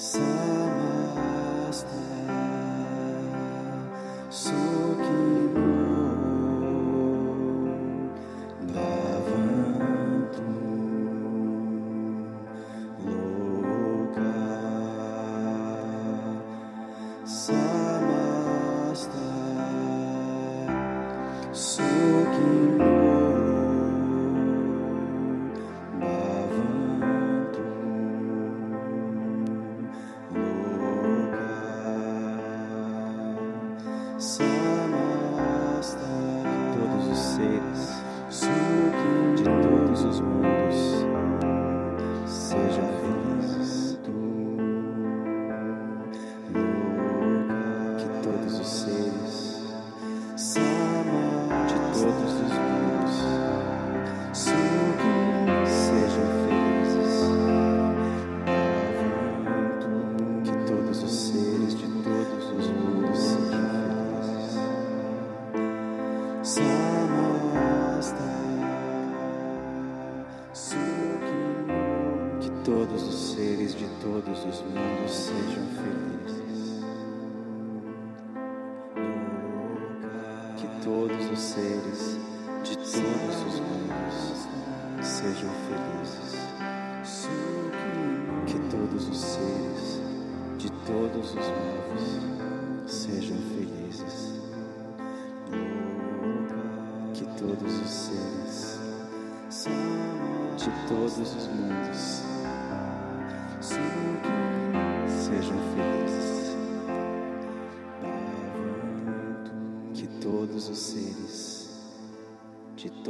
So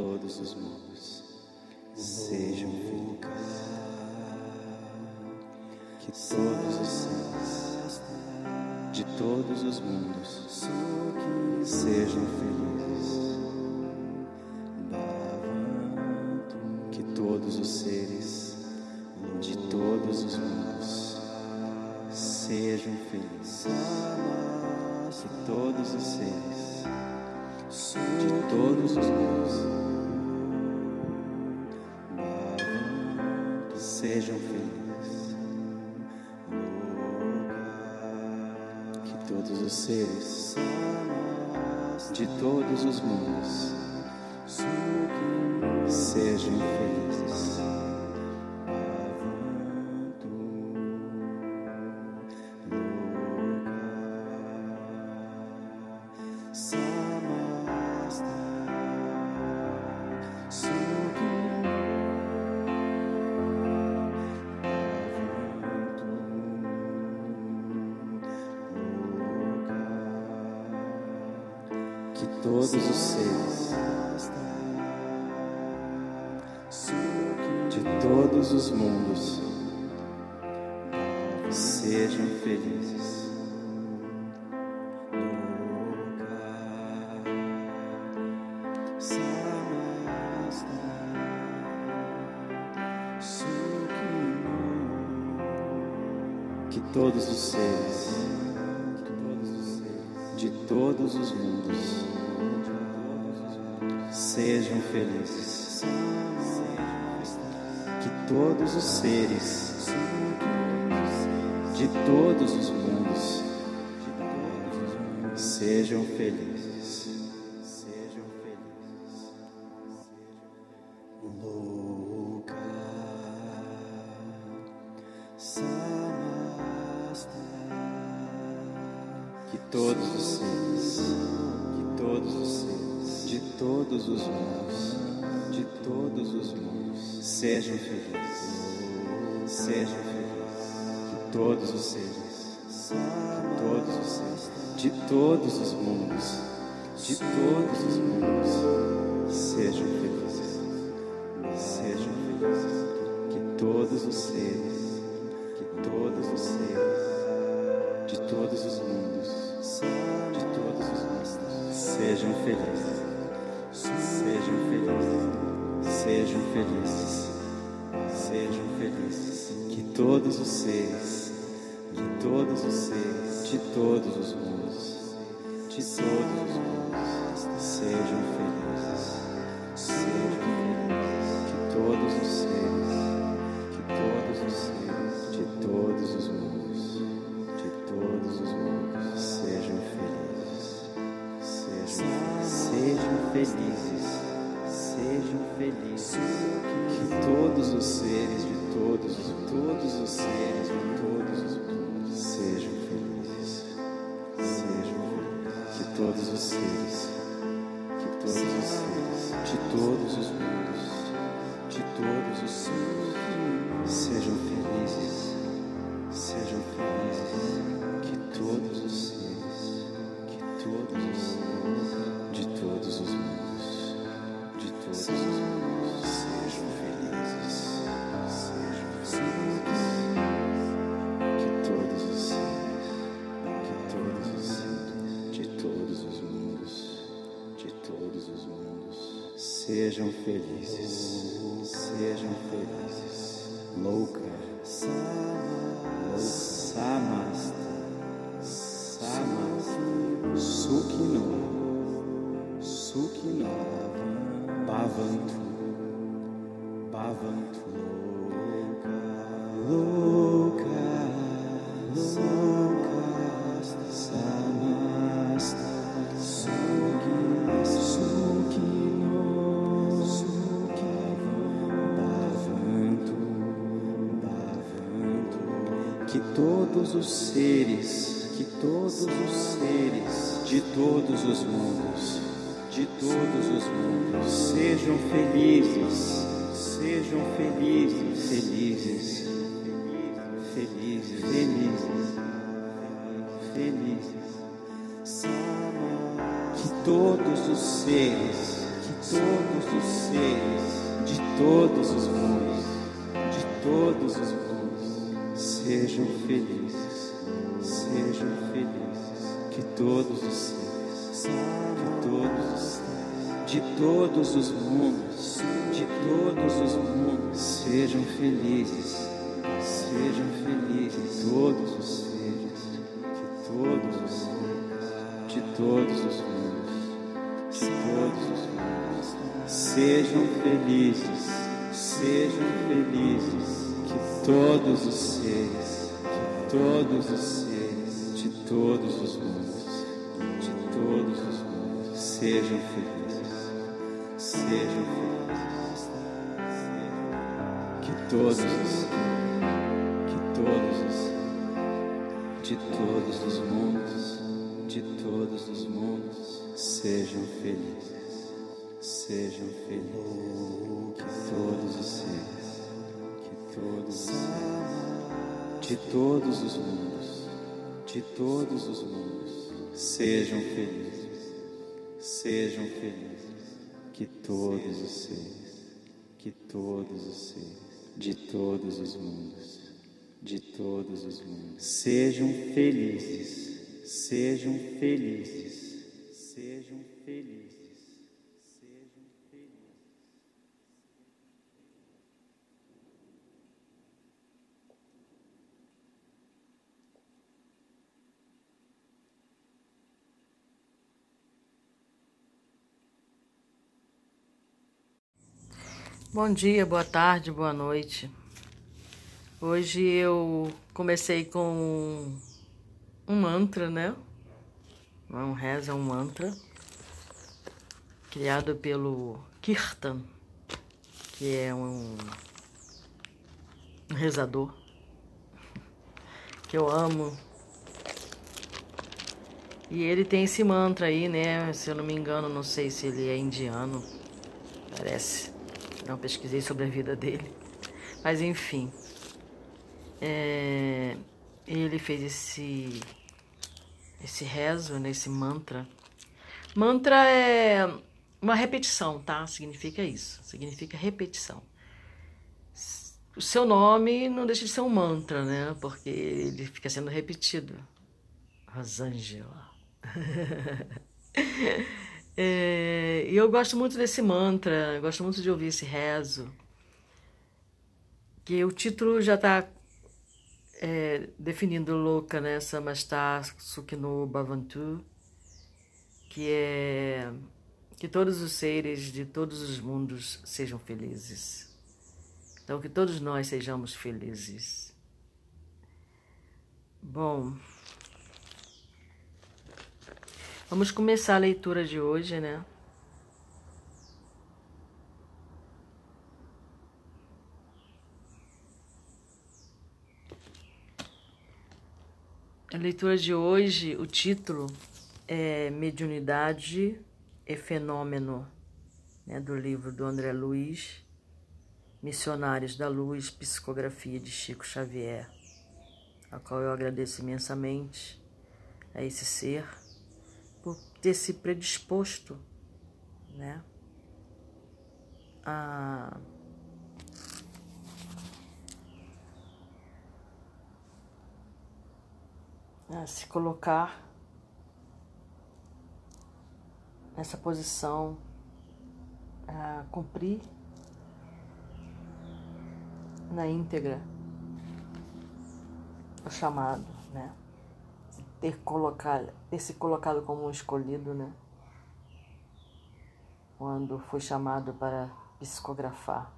todos os mundos sejam felizes. Que todos os seres de todos os mundos sejam felizes. Que todos os seres de todos os mundos sejam felizes. Que todos os seres de todos os meus. Sejam felizes no lugar que todos os seres de todos os mundos. todos os seres, de todos os mundos, sejam felizes. Que todos os seres de todos os mundos sejam felizes. Que todos os seres de todos os mundos sejam felizes. Todos os seres, que todos os seres de todos os mundos, de todos os mundos sejam felizes. Sejam felizes. Que todos os seres, que todos os seres de todos os mundos, de todos os mundos, sejam felizes, sejam felizes, sejam felizes, sejam felizes, que todos os seres, todos os mundos, de todos os mundos, sejam felizes, sejam felizes, que todos os seres, que todos os seres, de todos os mundos de todos os mundos sejam felizes, sejam, sejam felizes, sejam felizes, que todos os seres de todos, todos os seres todos os seres, que todos os seres de todos os mundos, de todos os seres. Sejam felizes. Sejam felizes, sejam felizes, sejam felizes, louca. Que todos os seres, que todos os seres de todos os mundos, de todos os mundos, sejam felizes, sejam felizes, felizes, felizes, felizes, felizes. Que todos os seres, que todos os seres de todos os mundos, de todos os mundos, sejam felizes, sejam felizes. Que todos os seres, que todos os seres de todos os mundos, de todos os mundos, sejam felizes, sejam felizes. Todos os seres, que todos os seres de todos os mundos, de todos os mundos, sejam felizes, sejam felizes. Que todos os seres, que todos os seres de todos os mundos, de todos os mundos, sejam felizes, sejam felizes. Que todos os, que todos os, de todos os mundos, de todos os mundos, sejam felizes, sejam felizes. Que todos os seres, todos de todos os mundos, de todos os mundos, sejam felizes, sejam felizes. Que todos os seres, que todos os seres, de todos os mundos, de todos os mundos, sejam felizes, sejam felizes, sejam felizes, sejam Bom dia, boa tarde, boa noite. Hoje eu comecei com um mantra, né? Um reza, é um mantra criado pelo Kirtan, que é um, um rezador que eu amo. E ele tem esse mantra aí, né? Se eu não me engano, não sei se ele é indiano, parece. Não pesquisei sobre a vida dele. Mas enfim. É, ele fez esse, esse rezo, né, esse mantra. Mantra é uma repetição, tá? Significa isso. Significa repetição. O seu nome não deixa de ser um mantra, né? Porque ele fica sendo repetido. Rosângela. É, e eu gosto muito desse mantra, gosto muito de ouvir esse rezo. Que o título já está é, definindo louca, né? Samastha Sukhino Bhavantu, que é que todos os seres de todos os mundos sejam felizes. Então, que todos nós sejamos felizes. Bom. Vamos começar a leitura de hoje, né? A leitura de hoje, o título é Mediunidade e Fenômeno, né, do livro do André Luiz, Missionários da Luz, Psicografia de Chico Xavier, a qual eu agradeço imensamente a esse ser ter se predisposto, né, a a se colocar nessa posição, a cumprir na íntegra o chamado, né? Ter, colocado, ter se colocado como um escolhido, né? Quando foi chamado para psicografar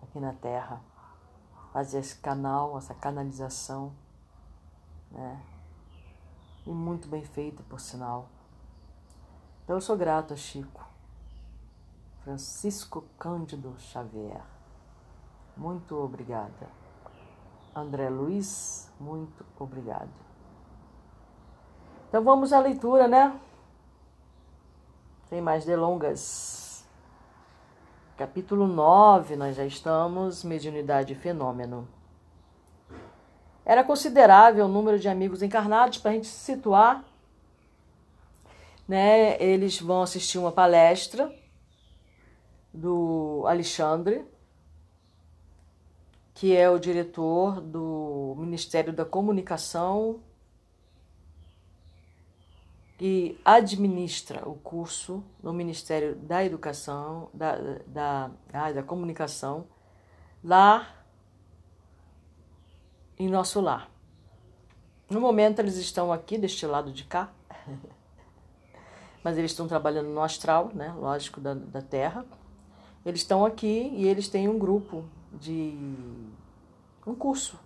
aqui na Terra, fazer esse canal, essa canalização, né? E muito bem feito, por sinal. Então eu sou grato a Chico, Francisco Cândido Xavier. Muito obrigada. André Luiz, muito obrigado. Então vamos à leitura, né? Sem mais delongas. Capítulo 9, nós já estamos, mediunidade e fenômeno. Era considerável o número de amigos encarnados para a gente se situar. Né? Eles vão assistir uma palestra do Alexandre, que é o diretor do Ministério da Comunicação que administra o curso no Ministério da Educação, da, da, da, da Comunicação, lá em nosso lar. No momento eles estão aqui, deste lado de cá, mas eles estão trabalhando no astral, né? lógico, da, da Terra. Eles estão aqui e eles têm um grupo de. um curso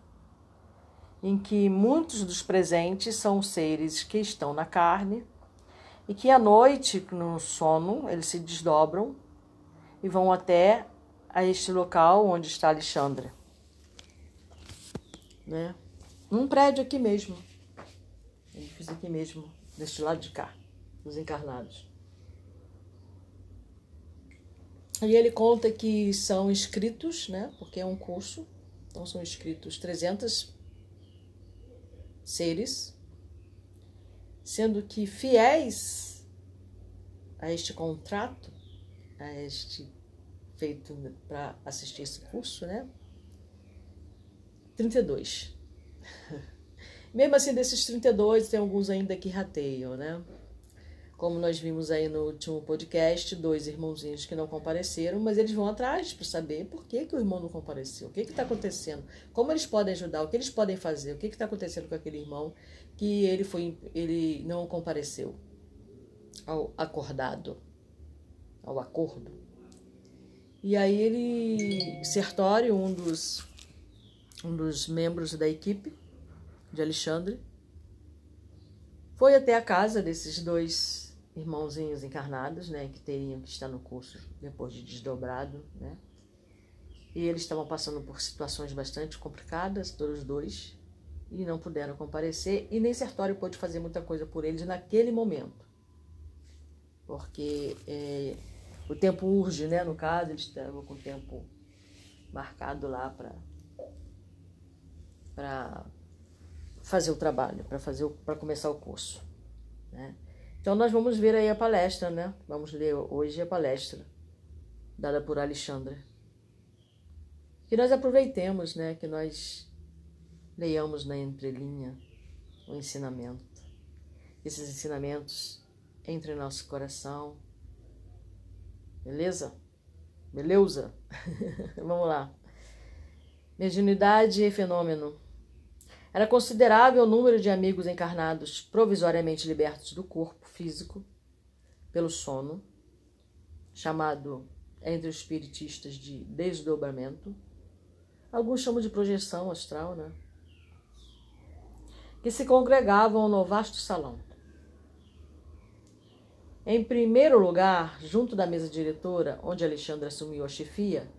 em que muitos dos presentes são seres que estão na carne e que à noite, no sono, eles se desdobram e vão até a este local onde está Alexandre. Né? Num prédio aqui mesmo. Ele fiz aqui mesmo, deste lado de cá, dos encarnados. E ele conta que são inscritos, né? Porque é um curso, então são inscritos 300 seres, sendo que fiéis a este contrato, a este feito para assistir esse curso, né? 32. Mesmo assim, desses 32, tem alguns ainda que rateiam, né? Como nós vimos aí no último podcast, dois irmãozinhos que não compareceram, mas eles vão atrás para saber por que, que o irmão não compareceu, o que está acontecendo, como eles podem ajudar, o que eles podem fazer, o que está acontecendo com aquele irmão que ele, foi, ele não compareceu ao acordado, ao acordo. E aí ele, Sertório, um dos, um dos membros da equipe de Alexandre, foi até a casa desses dois irmãozinhos encarnados, né, que teriam que estar no curso depois de desdobrado, né? E eles estavam passando por situações bastante complicadas, todos dois, e não puderam comparecer, e nem Sertório pôde fazer muita coisa por eles naquele momento. Porque é, o tempo urge, né? No caso, eles estavam com o tempo marcado lá para para fazer o trabalho, para fazer para começar o curso, né? Então nós vamos ver aí a palestra, né? Vamos ler hoje a palestra dada por Alexandre. Que nós aproveitemos, né? Que nós leiamos na entrelinha o ensinamento. Esses ensinamentos entrem em nosso coração. Beleza? Beleza? Vamos lá. Mediunidade e fenômeno. Era considerável o número de amigos encarnados provisoriamente libertos do corpo físico pelo sono, chamado entre os espiritistas de desdobramento. Alguns chamam de projeção astral, né? Que se congregavam no vasto salão. Em primeiro lugar, junto da mesa diretora, onde Alexandre assumiu a chefia,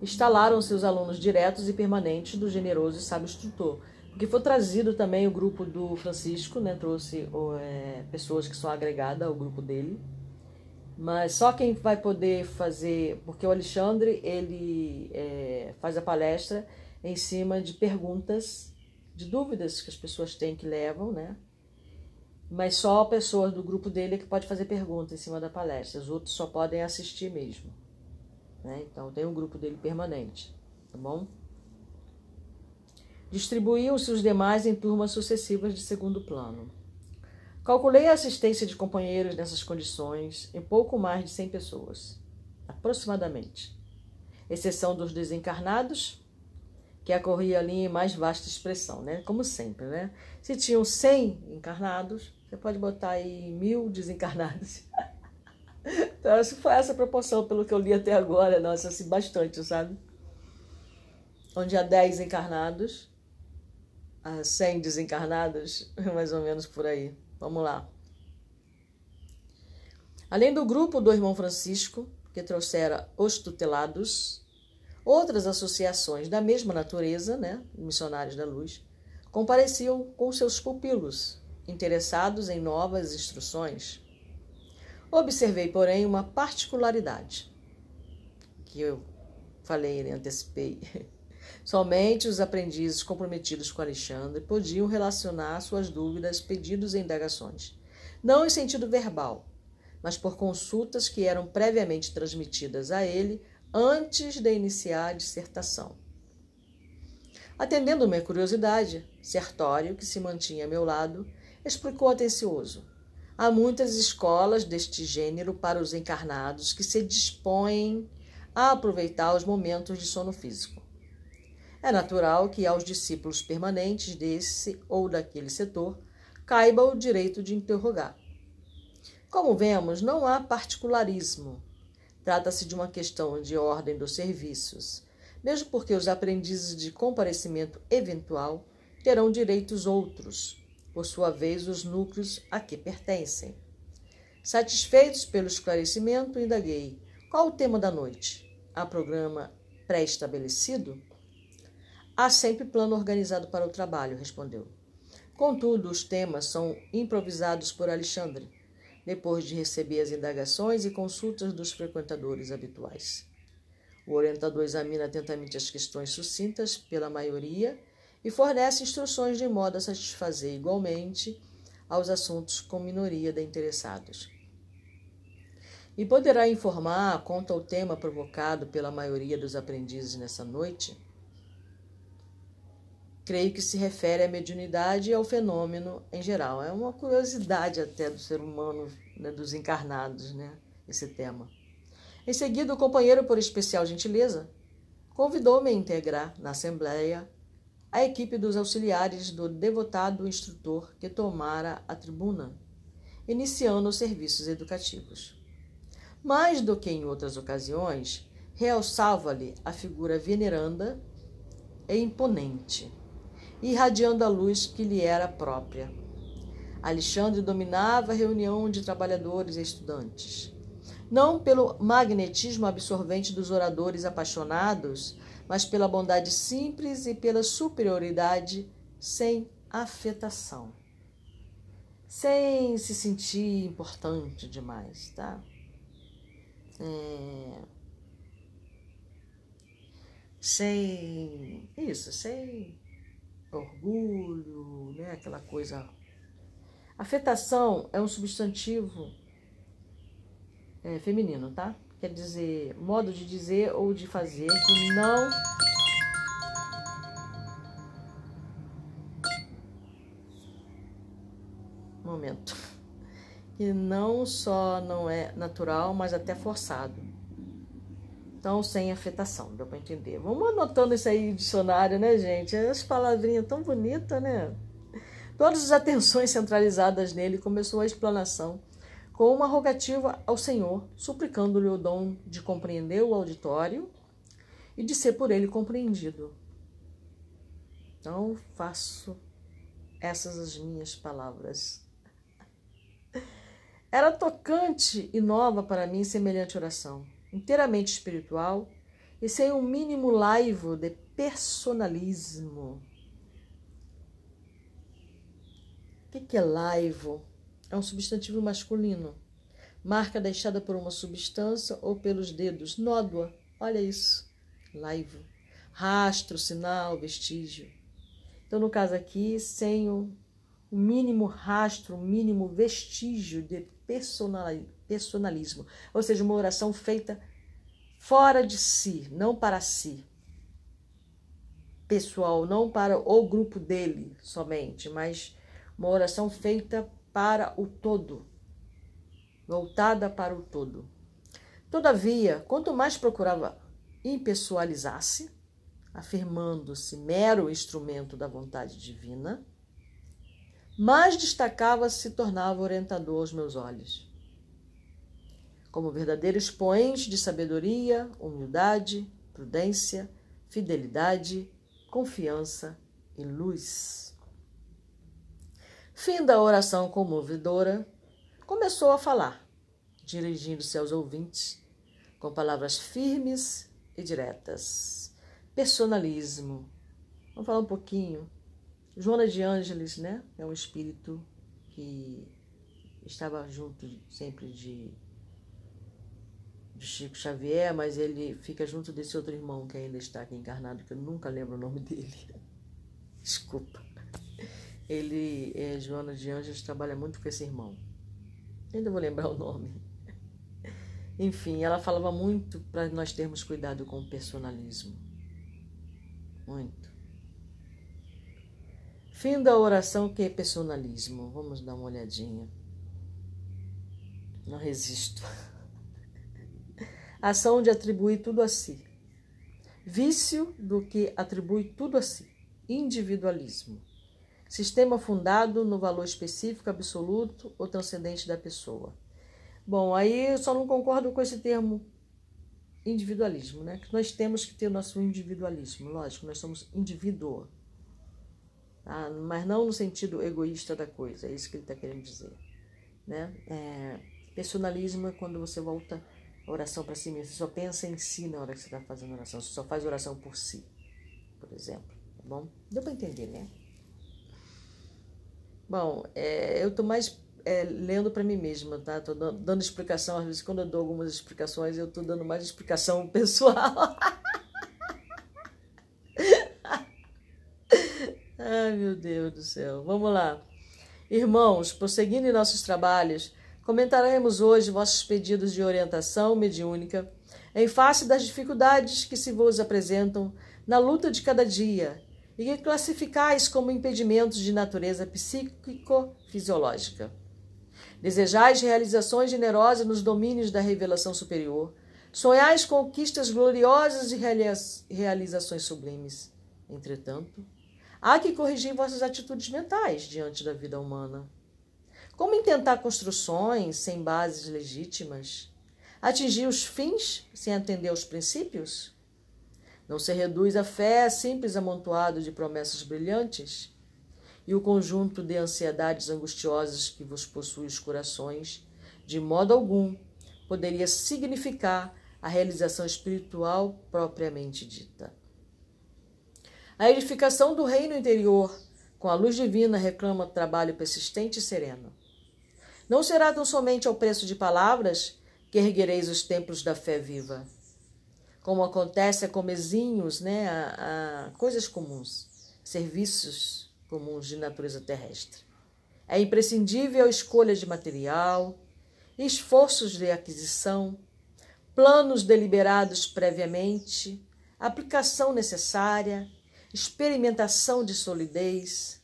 instalaram seus alunos diretos e permanentes do generoso e sábio instrutor, porque foi trazido também o grupo do Francisco, né? trouxe é, pessoas que são agregadas ao grupo dele, mas só quem vai poder fazer, porque o Alexandre ele é, faz a palestra em cima de perguntas, de dúvidas que as pessoas têm que levam, né? Mas só pessoas do grupo dele é que pode fazer pergunta em cima da palestra, os outros só podem assistir mesmo. Né? Então tem um grupo dele permanente, tá bom? Distribuíam-se os demais em turmas sucessivas de segundo plano. Calculei a assistência de companheiros nessas condições em pouco mais de 100 pessoas, aproximadamente, exceção dos desencarnados, que ocorria ali em mais vasta expressão, né? Como sempre, né? Se tinham 100 encarnados, você pode botar aí mil desencarnados. então, que foi essa proporção, pelo que eu li até agora. Nossa, assim, bastante, sabe? Onde há 10 encarnados, há 100 desencarnados, mais ou menos por aí. Vamos lá. Além do grupo do irmão Francisco, que trouxera os tutelados, outras associações da mesma natureza, né, missionários da luz, compareciam com seus pupilos, interessados em novas instruções. Observei, porém, uma particularidade que eu falei, né, antecipei. Somente os aprendizes comprometidos com Alexandre podiam relacionar suas dúvidas, pedidos e indagações, não em sentido verbal, mas por consultas que eram previamente transmitidas a ele antes de iniciar a dissertação. Atendendo minha curiosidade, Sertório, que se mantinha a meu lado, explicou atencioso. Há muitas escolas deste gênero para os encarnados que se dispõem a aproveitar os momentos de sono físico. É natural que aos discípulos permanentes desse ou daquele setor caiba o direito de interrogar. Como vemos, não há particularismo. Trata-se de uma questão de ordem dos serviços, mesmo porque os aprendizes de comparecimento eventual terão direitos outros, por sua vez, os núcleos a que pertencem. Satisfeitos pelo esclarecimento, indaguei: qual o tema da noite? Há programa pré-estabelecido? Há sempre plano organizado para o trabalho, respondeu. Contudo, os temas são improvisados por Alexandre, depois de receber as indagações e consultas dos frequentadores habituais. O orientador examina atentamente as questões sucintas pela maioria e fornece instruções de modo a satisfazer igualmente aos assuntos com minoria de interessados. E poderá informar quanto ao tema provocado pela maioria dos aprendizes nessa noite? Creio que se refere à mediunidade e ao fenômeno em geral. É uma curiosidade até do ser humano, né, dos encarnados, né, esse tema. Em seguida, o companheiro, por especial gentileza, convidou-me a integrar na Assembleia a equipe dos auxiliares do devotado instrutor que tomara a tribuna, iniciando os serviços educativos. Mais do que em outras ocasiões, realçava-lhe a figura veneranda e imponente, irradiando a luz que lhe era própria. Alexandre dominava a reunião de trabalhadores e estudantes. Não pelo magnetismo absorvente dos oradores apaixonados, mas pela bondade simples e pela superioridade sem afetação. Sem se sentir importante demais, tá? É... Sem isso, sem orgulho, né? Aquela coisa. Afetação é um substantivo é, feminino, tá? Quer dizer, modo de dizer ou de fazer que não momento. Que não só não é natural, mas até forçado. Então, sem afetação, deu para entender. Vamos anotando isso aí no dicionário, né, gente? As palavrinhas tão bonitas, né? Todas as atenções centralizadas nele começou a explanação com uma rogativa ao Senhor, suplicando-lhe o dom de compreender o auditório e de ser por ele compreendido. Então, faço essas as minhas palavras. Era tocante e nova para mim semelhante oração, inteiramente espiritual e sem um mínimo laivo de personalismo. O que é laivo? é um substantivo masculino. Marca deixada por uma substância ou pelos dedos. Nódoa, olha isso. Laivo. Rastro, sinal, vestígio. Então, no caso aqui, sem o mínimo rastro, o mínimo vestígio de personalismo. Ou seja, uma oração feita fora de si, não para si. Pessoal, não para o grupo dele somente, mas uma oração feita para o todo, voltada para o todo. Todavia, quanto mais procurava impessoalizar-se, afirmando-se mero instrumento da vontade divina, mais destacava-se e tornava orientador aos meus olhos. Como verdadeiro expoente de sabedoria, humildade, prudência, fidelidade, confiança e luz. Fim da oração comovedora, começou a falar, dirigindo-se aos ouvintes, com palavras firmes e diretas. Personalismo. Vamos falar um pouquinho. Joana de Ângeles, né? É um espírito que estava junto sempre de, de Chico Xavier, mas ele fica junto desse outro irmão que ainda está aqui encarnado, que eu nunca lembro o nome dele. Desculpa. Ele, é, Joana de Anjos, trabalha muito com esse irmão. Ainda vou lembrar o nome. Enfim, ela falava muito para nós termos cuidado com o personalismo. Muito. Fim da oração, que é personalismo. Vamos dar uma olhadinha. Não resisto. Ação de atribuir tudo a si. Vício do que atribui tudo a si. Individualismo. Sistema fundado no valor específico, absoluto ou transcendente da pessoa. Bom, aí eu só não concordo com esse termo individualismo, né? Que nós temos que ter nosso individualismo, lógico, nós somos indivíduo, tá? mas não no sentido egoísta da coisa, é isso que ele está querendo dizer, né? É, personalismo é quando você volta a oração para si mesmo, você só pensa em si na hora que você está fazendo oração, você só faz oração por si, por exemplo, tá bom? Deu para entender, né? Bom, é, eu estou mais é, lendo para mim mesma, tá? Estou dando, dando, explicação, às vezes quando eu dou algumas explicações, eu estou dando mais explicação pessoal. Ai, meu Deus do céu. Vamos lá. Irmãos, prosseguindo em nossos trabalhos, comentaremos hoje vossos pedidos de orientação mediúnica em face das dificuldades que se vos apresentam na luta de cada dia e que classificais como impedimentos de natureza psíquico-fisiológica. Desejais realizações generosas nos domínios da revelação superior, sonhais conquistas gloriosas e realizações sublimes. Entretanto, há que corrigir vossas atitudes mentais diante da vida humana. Como intentar construções sem bases legítimas? Atingir os fins sem atender aos princípios? Não se reduz a fé a simples amontoado de promessas brilhantes? E o conjunto de ansiedades angustiosas que vos possui os corações, de modo algum, poderia significar a realização espiritual propriamente dita. A edificação do reino interior com a luz divina reclama trabalho persistente e sereno. Não será tão somente ao preço de palavras que erguereis os templos da fé viva, como acontece a comezinhos, né, a, a coisas comuns, serviços comuns de natureza terrestre. É imprescindível a escolha de material, esforços de aquisição, planos deliberados previamente, aplicação necessária, experimentação de solidez,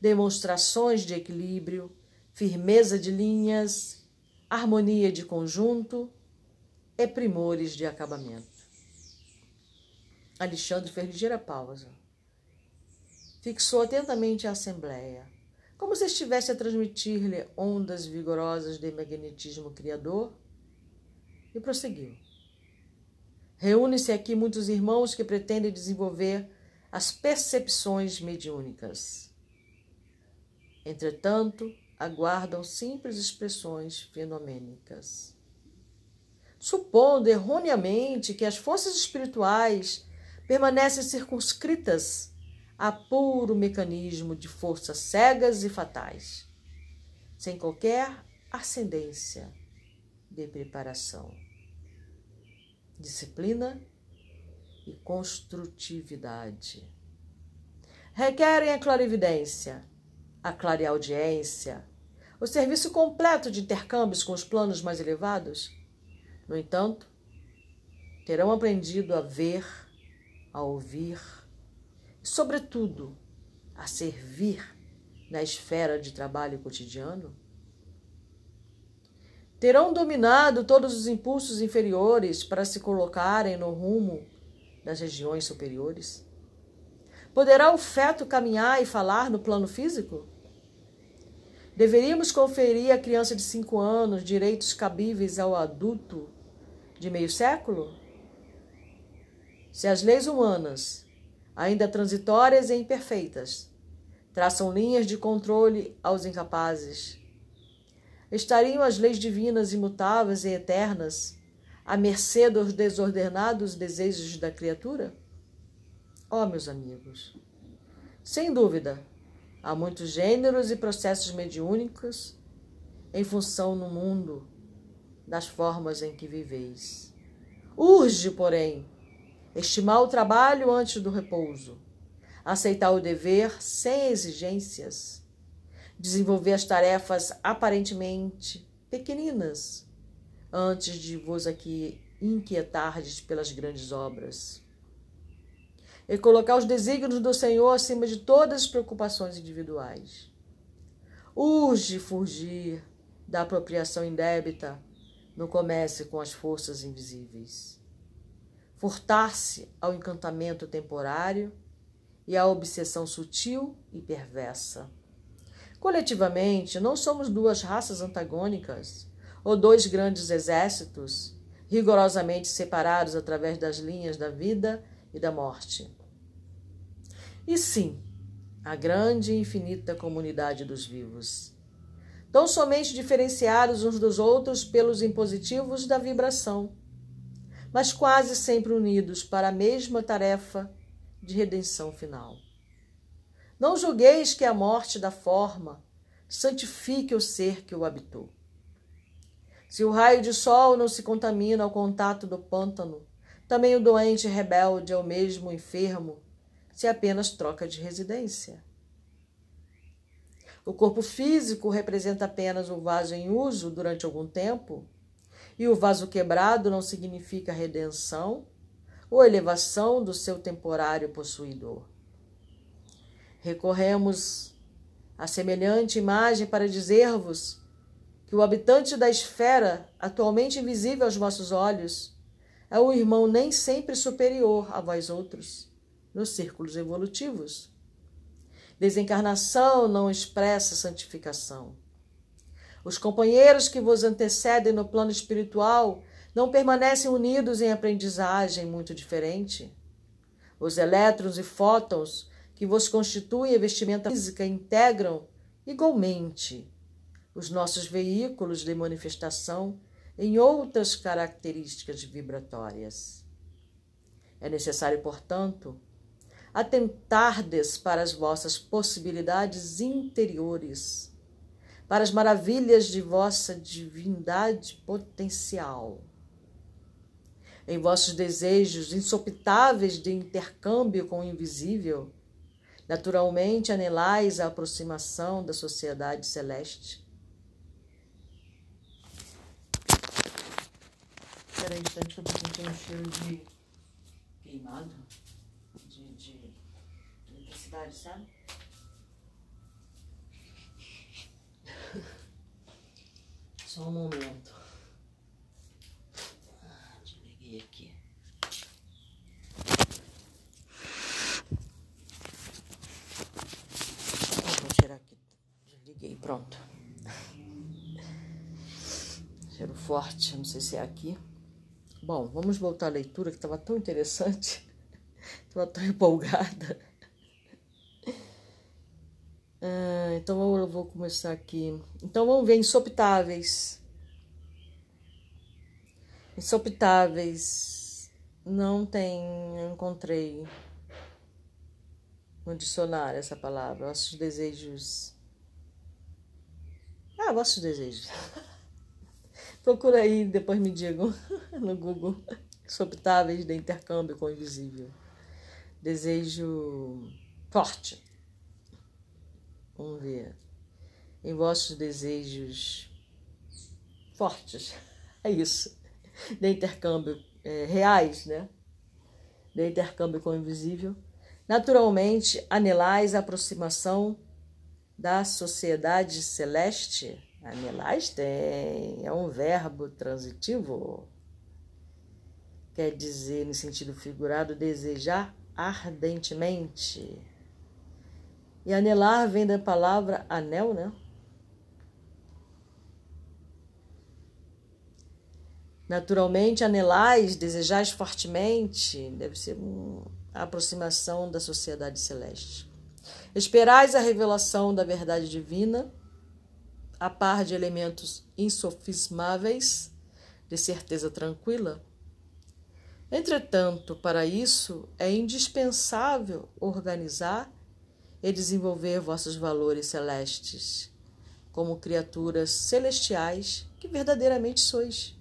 demonstrações de equilíbrio, firmeza de linhas, harmonia de conjunto e primores de acabamento. Alexandre fez ligeira pausa. Fixou atentamente a assembleia, como se estivesse a transmitir-lhe ondas vigorosas de magnetismo criador, e prosseguiu. Reúne-se aqui muitos irmãos que pretendem desenvolver as percepções mediúnicas. Entretanto, aguardam simples expressões fenomênicas. Supondo erroneamente que as forças espirituais permanecem circunscritas a puro mecanismo de forças cegas e fatais, sem qualquer ascendência de preparação, disciplina e construtividade. Requerem a clarividência, a clareaudiência, o serviço completo de intercâmbios com os planos mais elevados. No entanto, terão aprendido a ver, a ouvir e, sobretudo, a servir na esfera de trabalho cotidiano? Terão dominado todos os impulsos inferiores para se colocarem no rumo das regiões superiores? Poderá o feto caminhar e falar no plano físico? Deveríamos conferir à criança de cinco anos direitos cabíveis ao adulto de meio século? Se as leis humanas, ainda transitórias e imperfeitas, traçam linhas de controle aos incapazes, estariam as leis divinas imutáveis e eternas à mercê dos desordenados desejos da criatura? Ó, oh, meus amigos, sem dúvida, Há muitos gêneros e processos mediúnicos em função no mundo das formas em que viveis. Urge, porém, estimar o trabalho antes do repouso, aceitar o dever sem exigências, desenvolver as tarefas aparentemente pequeninas antes de vos aqui inquietardes pelas grandes obras e colocar os desígnios do Senhor acima de todas as preocupações individuais. Urge fugir da apropriação indébita no comércio com as forças invisíveis. Furtar-se ao encantamento temporário e à obsessão sutil e perversa. Coletivamente, não somos duas raças antagônicas ou dois grandes exércitos rigorosamente separados através das linhas da vida e da morte. E sim, a grande e infinita comunidade dos vivos. Tão somente diferenciados uns dos outros pelos impositivos da vibração, mas quase sempre unidos para a mesma tarefa de redenção final. Não julgueis que a morte da forma santifique o ser que o habitou. Se o raio de sol não se contamina ao contato do pântano, também o doente rebelde é o mesmo enfermo, se apenas troca de residência. O corpo físico representa apenas o vaso em uso durante algum tempo, e o vaso quebrado não significa redenção ou elevação do seu temporário possuidor. Recorremos a semelhante imagem para dizer-vos que o habitante da esfera, atualmente invisível aos vossos olhos, é um irmão nem sempre superior a vós outros, nos círculos evolutivos. Desencarnação não expressa santificação. Os companheiros que vos antecedem no plano espiritual não permanecem unidos em aprendizagem muito diferente? Os elétrons e fótons que vos constituem a vestimenta física integram igualmente os nossos veículos de manifestação em outras características vibratórias. É necessário, portanto, atentardes para as vossas possibilidades interiores, para as maravilhas de vossa divindade potencial. Em vossos desejos insopitáveis de intercâmbio com o invisível, naturalmente anelais a aproximação da sociedade celeste. Espera aí, que eu tô sentindo um cheiro de queimado, de, de eletricidade, sabe? Só um momento. Ah, desliguei aqui. Vou tirar aqui. Desliguei, pronto. Cheiro forte, não sei se é aqui. Bom, vamos voltar à leitura que estava tão interessante. Estava tão empolgada. Ah, então eu vou começar aqui. Então vamos ver insopitáveis. Insopitáveis. Não tem, encontrei no dicionário essa palavra. Vossos desejos. Ah, vossos desejos. Procura aí, depois me digam no Google. Insopitáveis de intercâmbio com o invisível. Desejo forte. Vamos ver. Em vossos desejos fortes. É isso. De intercâmbio é, reais, né? De intercâmbio com o invisível. Naturalmente, anelais a aproximação da sociedade celeste. Anelais tem, é um verbo transitivo. Quer dizer, no sentido figurado, desejar ardentemente. E anelar vem da palavra anel, né? Naturalmente, anelais, desejais fortemente, deve ser uma aproximação da sociedade celeste. Esperais a revelação da verdade divina, a par de elementos insofismáveis, de certeza tranquila. Entretanto, para isso é indispensável organizar e desenvolver vossos valores celestes, como criaturas celestiais que verdadeiramente sois.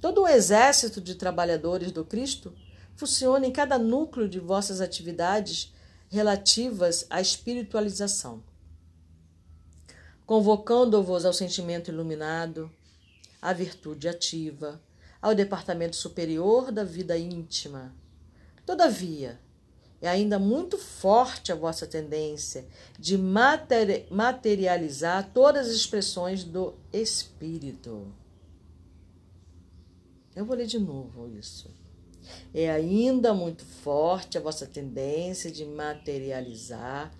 Todo um exército de trabalhadores do Cristo funciona em cada núcleo de vossas atividades relativas à espiritualização, convocando-vos ao sentimento iluminado, à virtude ativa, ao departamento superior da vida íntima. Todavia, é ainda muito forte a vossa tendência de materializar todas as expressões do espírito. Eu vou ler de novo isso. É ainda muito forte a vossa tendência de materializar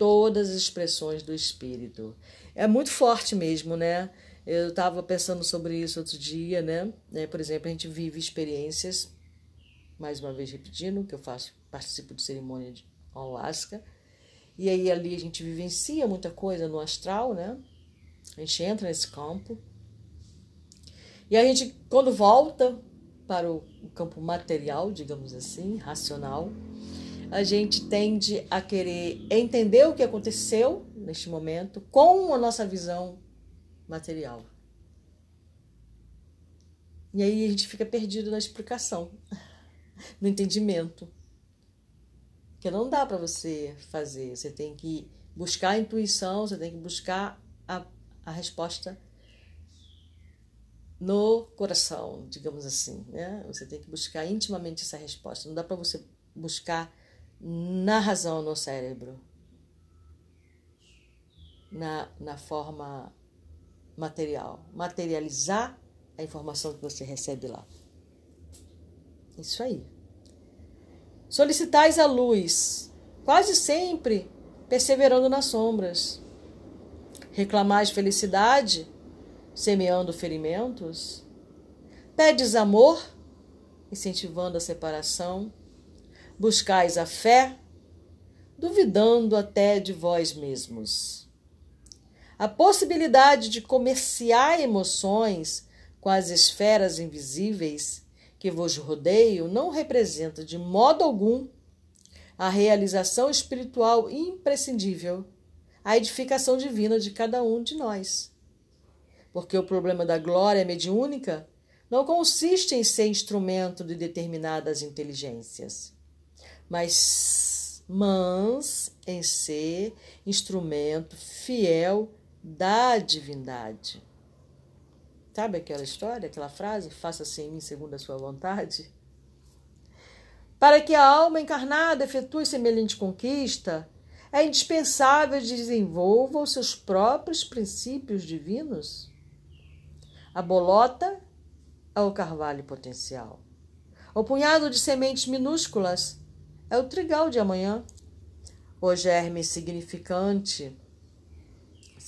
todas as expressões do espírito. É muito forte mesmo, né? Eu estava pensando sobre isso outro dia, né? É, por exemplo, a gente vive experiências, mais uma vez repetindo, que eu faço, participo de cerimônia de Alaska, e aí ali a gente vivencia muita coisa no astral, né? A gente entra nesse campo e a gente, quando volta para o campo material, digamos assim, racional, a gente tende a querer entender o que aconteceu neste momento com a nossa visão material. E aí a gente fica perdido na explicação, no entendimento. Que não dá para você fazer, você tem que buscar a intuição, você tem que buscar a, a resposta no coração, digamos assim, né? Você tem que buscar intimamente essa resposta. Não dá para você buscar na razão, no cérebro, na, na forma material, materializar a informação que você recebe lá. Isso aí. Solicitais a luz, quase sempre perseverando nas sombras. Reclamais felicidade, semeando ferimentos, Pedes amor, incentivando a separação. Buscais a fé, duvidando até de vós mesmos. A possibilidade de comerciar emoções com as esferas invisíveis que vos rodeiam não representa de modo algum a realização espiritual imprescindível, a edificação divina de cada um de nós. Porque o problema da glória mediúnica não consiste em ser instrumento de determinadas inteligências, mas, mas em ser instrumento fiel da divindade. Sabe aquela história, aquela frase? Faça-se em mim segundo a sua vontade? Para que a alma encarnada efetue semelhante conquista, é indispensável desenvolva os seus próprios princípios divinos. A bolota é o carvalho potencial. O punhado de sementes minúsculas é o trigal de amanhã. O germe significante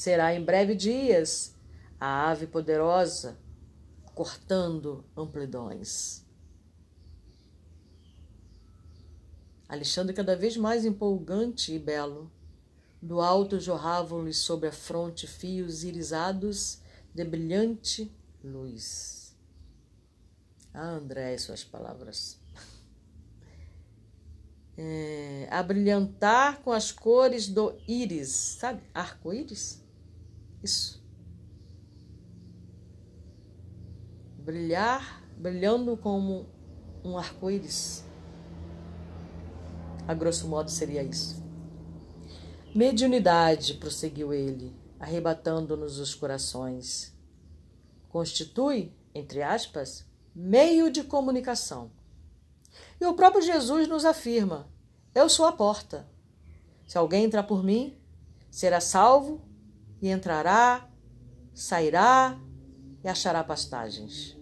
será em breve dias a ave poderosa cortando amplidões. Alexandre cada vez mais empolgante e belo. Do alto jorravam-lhe sobre a fronte fios irisados de brilhante luz. Ah, André, suas palavras. É, a brilhantar com as cores do íris, sabe? Arco-íris? Isso. Brilhar, brilhando como um arco-íris. A grosso modo seria isso. Mediunidade, prosseguiu ele, arrebatando-nos os corações, constitui, entre aspas, meio de comunicação. E o próprio Jesus nos afirma: Eu sou a porta. Se alguém entrar por mim, será salvo e entrará, sairá e achará pastagens.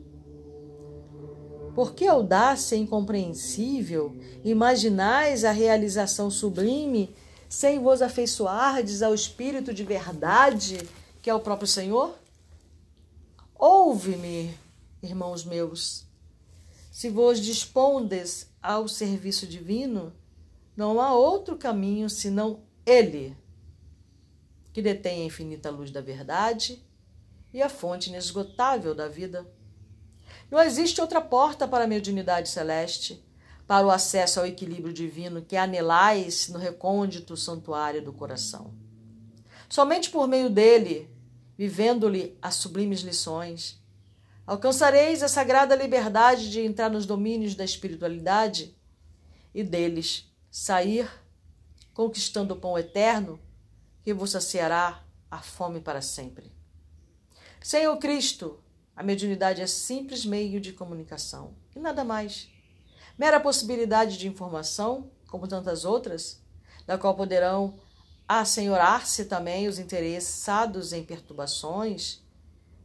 Por que audácia incompreensível imaginais a realização sublime sem vos afeiçoardes ao Espírito de verdade, que é o próprio Senhor? Ouve-me, irmãos meus, se vos dispondes ao serviço divino, não há outro caminho senão ele, que detém a infinita luz da verdade e a fonte inesgotável da vida. Não existe outra porta para a mediunidade celeste, para o acesso ao equilíbrio divino que anelais no recôndito santuário do coração. Somente por meio dele, vivendo-lhe as sublimes lições, Alcançareis a sagrada liberdade de entrar nos domínios da espiritualidade e deles sair, conquistando o pão eterno que vos saciará a fome para sempre. Sem o Cristo, a mediunidade é simples meio de comunicação e nada mais. Mera possibilidade de informação, como tantas outras, da qual poderão assenhorar-se também os interessados em perturbações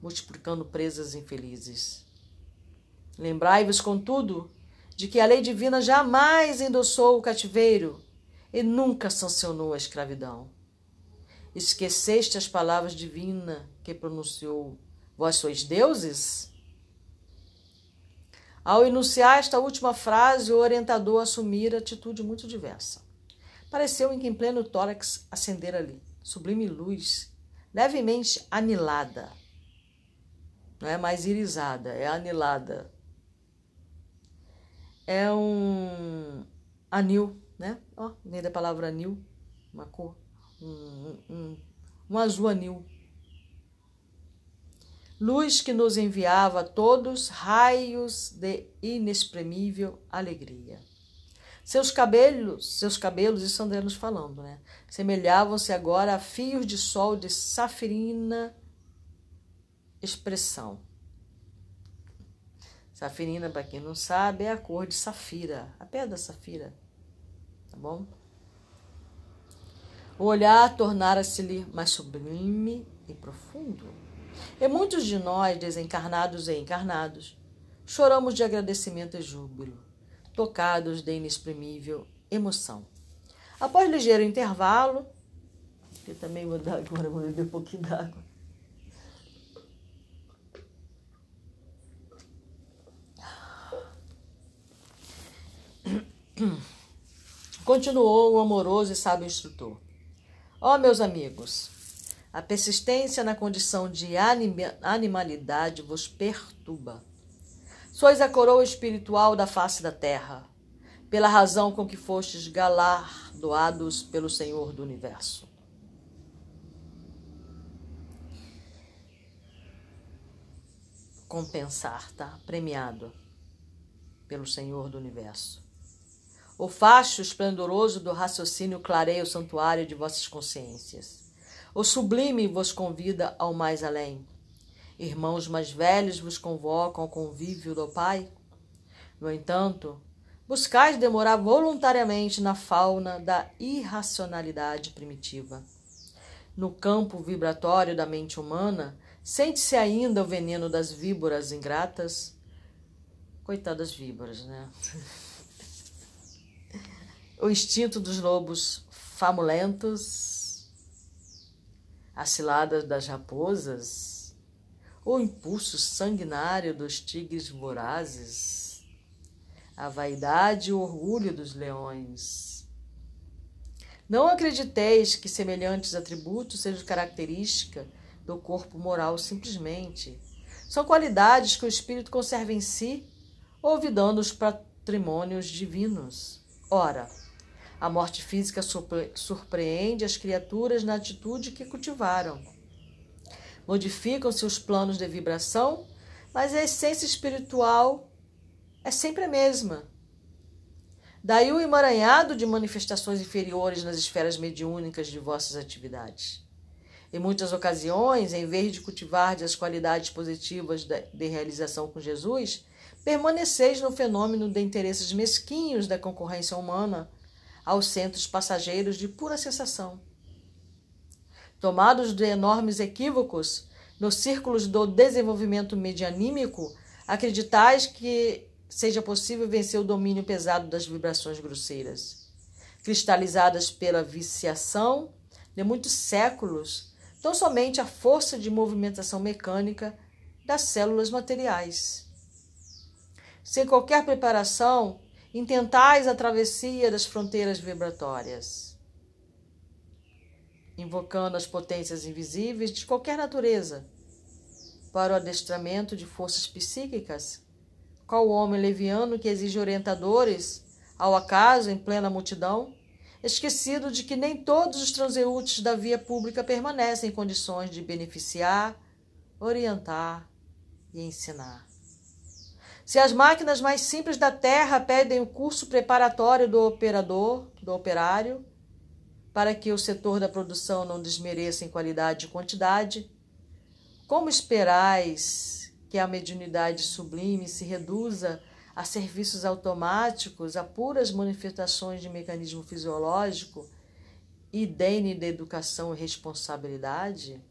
multiplicando presas infelizes. Lembrai-vos, contudo, de que a lei divina jamais endossou o cativeiro e nunca sancionou a escravidão. Esqueceste as palavras divinas que pronunciou: Vós sois deuses? Ao enunciar esta última frase, o orientador assumira atitude muito diversa. Pareceu-me que em pleno tórax acender ali, sublime luz, levemente anilada, não é mais irisada, é anilada. É um anil, né? Ó, vem da palavra anil, uma cor, um, um, um. Luz que nos enviava a todos raios de inexprimível alegria. Seus cabelos, seus cabelos, isso André nos falando, né? Semelhavam-se agora a fios de sol de safirina expressão. Safirina, para quem não sabe, é a cor de safira, a pedra safira, tá bom? O olhar tornara-se-lhe mais sublime e profundo. E muitos de nós, desencarnados e encarnados, choramos de agradecimento e júbilo, tocados de inexprimível emoção. Após ligeiro intervalo, que também vou dar agora, vou beber um pouquinho d'água. Continuou o amoroso e sábio instrutor. Ó oh, meus amigos, a persistência na condição de animalidade vos perturba. Sois a coroa espiritual da face da terra, pela razão com que fostes galardoados pelo Senhor do universo. Compensar, tá? Premiado pelo Senhor do universo. O facho esplendoroso do raciocínio clareia o santuário de vossas consciências. O sublime vos convida ao mais além. Irmãos mais velhos vos convocam ao convívio do Pai. No entanto, buscais demorar voluntariamente na fauna da irracionalidade primitiva. No campo vibratório da mente humana, sente-se ainda o veneno das víboras ingratas. Coitadas víboras, né? o instinto dos lobos famulentos, a cilada das raposas, o impulso sanguinário dos tigres vorazes, a vaidade e o orgulho dos leões. Não acrediteis que semelhantes atributos sejam característica do corpo moral simplesmente. São qualidades que o espírito conserva em si, olvidando os patrimônios divinos. Ora, a morte física surpreende as criaturas na atitude que cultivaram. Modificam seus planos de vibração, mas a essência espiritual é sempre a mesma. Daí o emaranhado de manifestações inferiores nas esferas mediúnicas de vossas atividades. Em muitas ocasiões, em vez de cultivar as qualidades positivas de realização com Jesus, permaneceis no fenômeno de interesses mesquinhos da concorrência humana aos centros passageiros de pura sensação. Tomados de enormes equívocos, nos círculos do desenvolvimento medianímico, acreditais que seja possível vencer o domínio pesado das vibrações grosseiras, cristalizadas pela viciação de muitos séculos, tão somente a força de movimentação mecânica das células materiais. Sem qualquer preparação, intentais a travessia das fronteiras vibratórias, invocando as potências invisíveis de qualquer natureza para o adestramento de forças psíquicas, qual homem leviano que exige orientadores ao acaso em plena multidão, esquecido de que nem todos os transeúntes da via pública permanecem em condições de beneficiar, orientar e ensinar. Se as máquinas mais simples da Terra pedem o curso preparatório do operador, do operário, para que o setor da produção não desmereça em qualidade e quantidade, como esperais que a mediunidade sublime se reduza a serviços automáticos, a puras manifestações de mecanismo fisiológico e dene de educação e responsabilidade?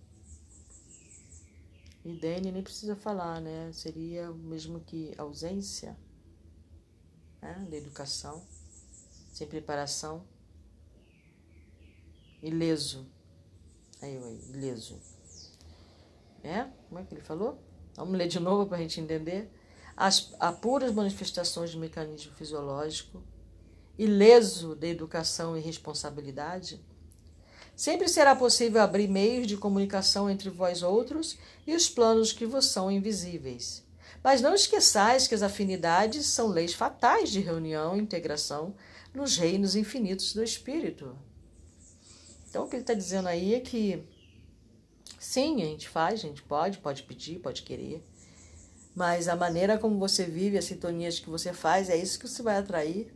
Idene nem precisa falar, né? Seria mesmo que ausência né? da educação, sem preparação. Ileso. Aí, aí, ileso. É? Como é que ele falou? Vamos ler de novo para a gente entender. As apuras manifestações de mecanismo fisiológico, ileso da educação e responsabilidade, Sempre será possível abrir meios de comunicação entre vós outros e os planos que vos são invisíveis. Mas não esqueçais que as afinidades são leis fatais de reunião e integração nos reinos infinitos do Espírito. Então, o que ele está dizendo aí é que, sim, a gente faz, a gente pode, pode pedir, pode querer, mas a maneira como você vive, as sintonias que você faz, é isso que você vai atrair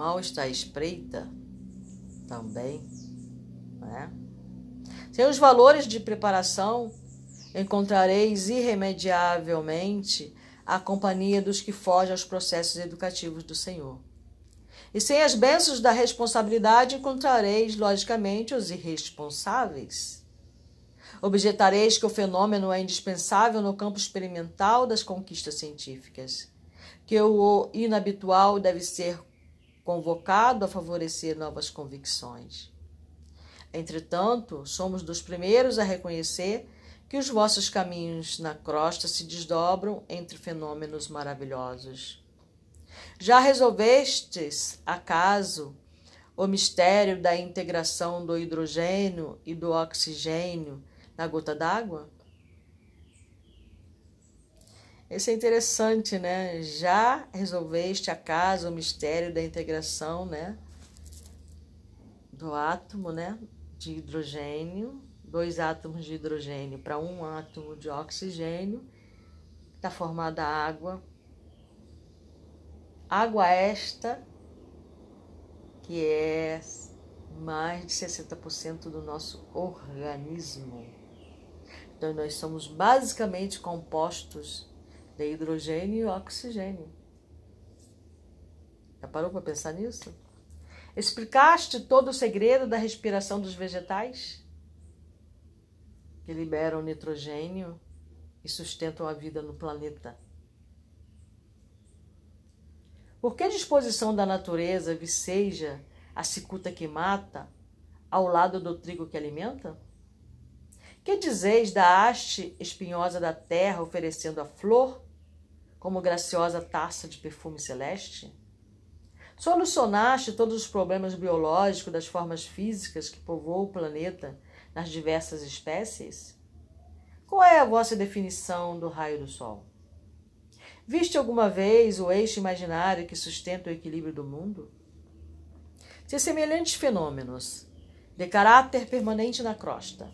mal está à espreita, também. Né? Sem os valores de preparação, encontrareis irremediavelmente a companhia dos que fogem aos processos educativos do Senhor. E sem as bênçãos da responsabilidade, encontrareis, logicamente, os irresponsáveis. Objetareis que o fenômeno é indispensável no campo experimental das conquistas científicas, que o inabitual deve ser convocado a favorecer novas convicções. Entretanto, somos dos primeiros a reconhecer que os vossos caminhos na crosta se desdobram entre fenômenos maravilhosos. Já resolvestes, acaso, o mistério da integração do hidrogênio e do oxigênio na gota d'água? Esse é interessante, né? Já resolveste acaso o mistério da integração, né? Do átomo, né? De hidrogênio dois átomos de hidrogênio para um átomo de oxigênio, está formada água. Água esta que é mais de 60% do nosso organismo. Então, nós somos basicamente compostos de hidrogênio e oxigênio. Já parou para pensar nisso? Explicaste todo o segredo da respiração dos vegetais? que liberam nitrogênio e sustentam a vida no planeta. Por que a disposição da natureza viceja a cicuta que mata ao lado do trigo que alimenta? Que dizeis da haste espinhosa da terra oferecendo a flor como graciosa taça de perfume celeste? Solucionaste todos os problemas biológicos das formas físicas que povoam o planeta nas diversas espécies? Qual é a vossa definição do raio do sol? Viste alguma vez o eixo imaginário que sustenta o equilíbrio do mundo? Se semelhantes fenômenos, de caráter permanente na crosta,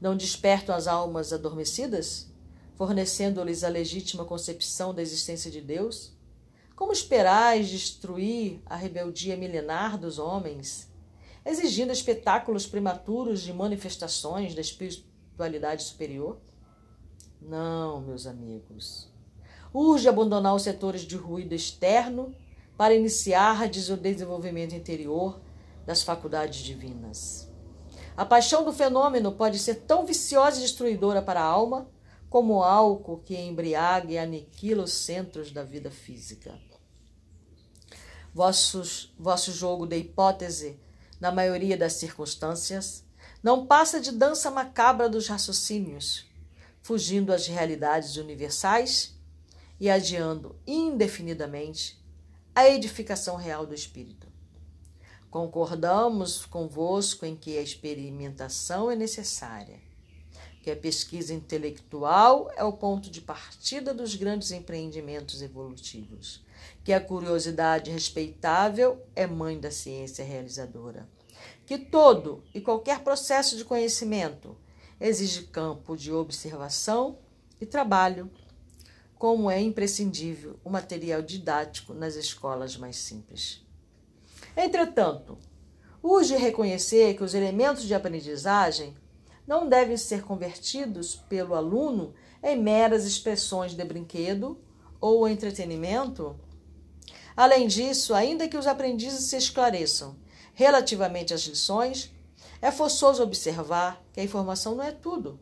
não despertam as almas adormecidas, fornecendo-lhes a legítima concepção da existência de Deus? Como esperais destruir a rebeldia milenar dos homens exigindo espetáculos prematuros de manifestações da espiritualidade superior? Não, meus amigos. Urge abandonar os setores de ruído externo para iniciar o desenvolvimento interior das faculdades divinas. A paixão do fenômeno pode ser tão viciosa e destruidora para a alma como álcool que embriaga e aniquila os centros da vida física. Vossos, vosso jogo de hipótese na maioria das circunstâncias, não passa de dança macabra dos raciocínios, fugindo às realidades universais e adiando indefinidamente a edificação real do espírito. Concordamos convosco em que a experimentação é necessária, que a pesquisa intelectual é o ponto de partida dos grandes empreendimentos evolutivos que a curiosidade respeitável é mãe da ciência realizadora, que todo e qualquer processo de conhecimento exige campo de observação e trabalho, como é imprescindível o material didático nas escolas mais simples. Entretanto, urge reconhecer que os elementos de aprendizagem não devem ser convertidos pelo aluno em meras expressões de brinquedo ou entretenimento Além disso, ainda que os aprendizes se esclareçam relativamente às lições, é forçoso observar que a informação não é tudo,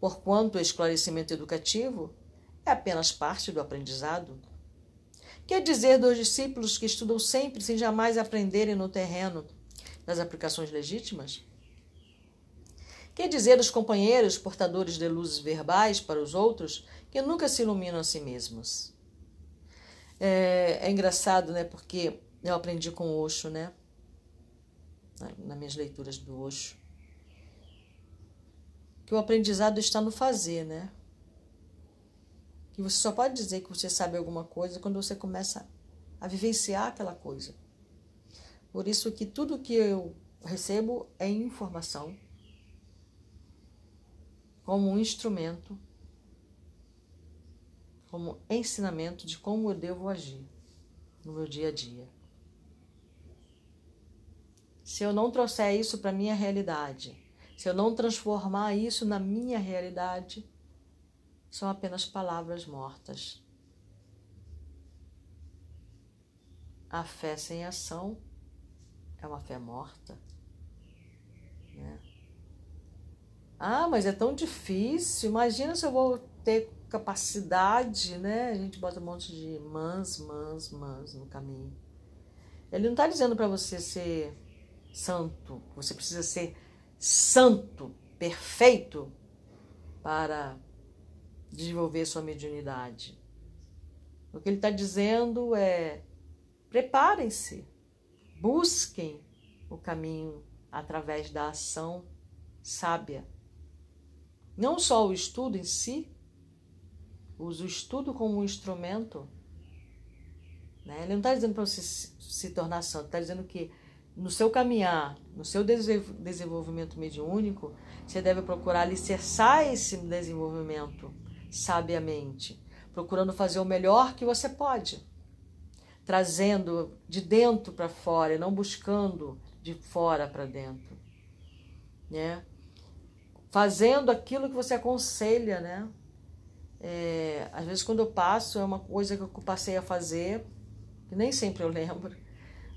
porquanto o esclarecimento educativo é apenas parte do aprendizado. Quer dizer dos discípulos que estudam sempre sem jamais aprenderem no terreno das aplicações legítimas? Quer dizer dos companheiros portadores de luzes verbais para os outros que nunca se iluminam a si mesmos? É, é engraçado, né? Porque eu aprendi com o Osho, né? Nas minhas leituras do Osho. Que o aprendizado está no fazer, né? Que você só pode dizer que você sabe alguma coisa quando você começa a vivenciar aquela coisa. Por isso que tudo que eu recebo é informação como um instrumento como ensinamento de como eu devo agir no meu dia a dia. Se eu não trouxer isso para a minha realidade, se eu não transformar isso na minha realidade, são apenas palavras mortas. A fé sem ação é uma fé morta. Né? Ah, mas é tão difícil. Imagina se eu vou ter capacidade, né? A gente bota um monte de mãs, mãs, mãs no caminho. Ele não está dizendo para você ser santo, você precisa ser santo, perfeito, para desenvolver sua mediunidade. O que ele está dizendo é: preparem-se, busquem o caminho através da ação sábia. Não só o estudo em si, use o estudo como um instrumento. Né? Ele não está dizendo para você se tornar santo, está dizendo que no seu caminhar, no seu desenvolvimento mediúnico, você deve procurar alicerçar esse desenvolvimento sabiamente, procurando fazer o melhor que você pode, trazendo de dentro para fora e não buscando de fora para dentro, né? Fazendo aquilo que você aconselha, né? É, às vezes quando eu passo é uma coisa que eu passei a fazer, que nem sempre eu lembro,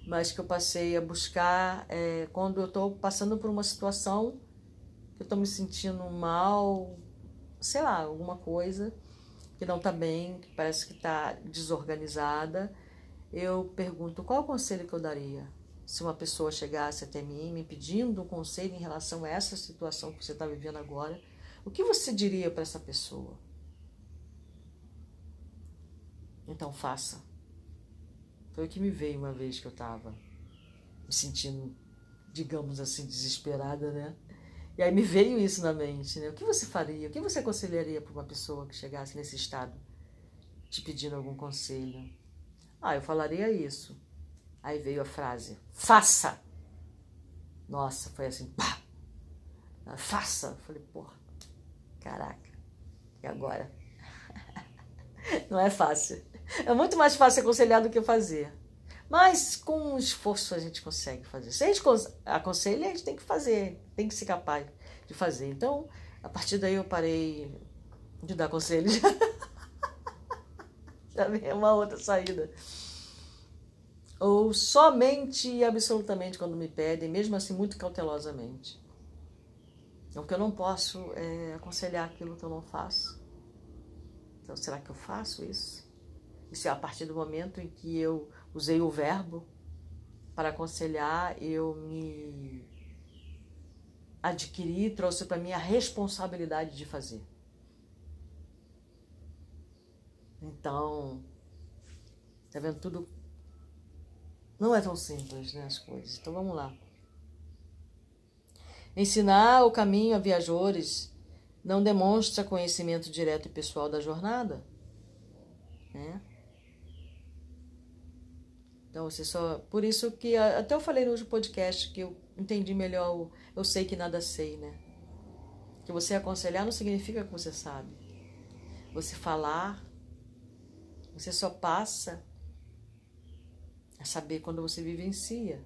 mas que eu passei a buscar é, quando eu estou passando por uma situação que eu estou me sentindo mal, sei lá, alguma coisa que não está bem, que parece que está desorganizada, eu pergunto qual o conselho que eu daria se uma pessoa chegasse até mim me pedindo um conselho em relação a essa situação que você está vivendo agora, o que você diria para essa pessoa? Então faça. Foi o que me veio uma vez que eu estava me sentindo, digamos assim, desesperada, né? E aí me veio isso na mente, né? O que você faria? O que você aconselharia para uma pessoa que chegasse nesse estado, te pedindo algum conselho? Ah, eu falaria isso. Aí veio a frase: faça! Nossa, foi assim, pá! Faça! Falei, porra, caraca, e agora? Não é fácil. É muito mais fácil aconselhar do que fazer. Mas com esforço a gente consegue fazer. Se a gente aconselha, a gente tem que fazer, tem que ser capaz de fazer. Então, a partir daí eu parei de dar conselhos. Já vem uma outra saída. Ou somente e absolutamente quando me pedem, mesmo assim muito cautelosamente. Então, porque eu não posso é, aconselhar aquilo que eu não faço. Então, será que eu faço isso? Isso é a partir do momento em que eu usei o verbo para aconselhar, eu me adquiri, trouxe para mim a responsabilidade de fazer. Então, tá vendo tudo não é tão simples, né, as coisas. Então vamos lá. Ensinar o caminho a viajores não demonstra conhecimento direto e pessoal da jornada, né? Então, você só. Por isso que. Até eu falei no último podcast que eu entendi melhor o eu sei que nada sei, né? Que você aconselhar não significa que você sabe. Você falar, você só passa saber quando você vivencia.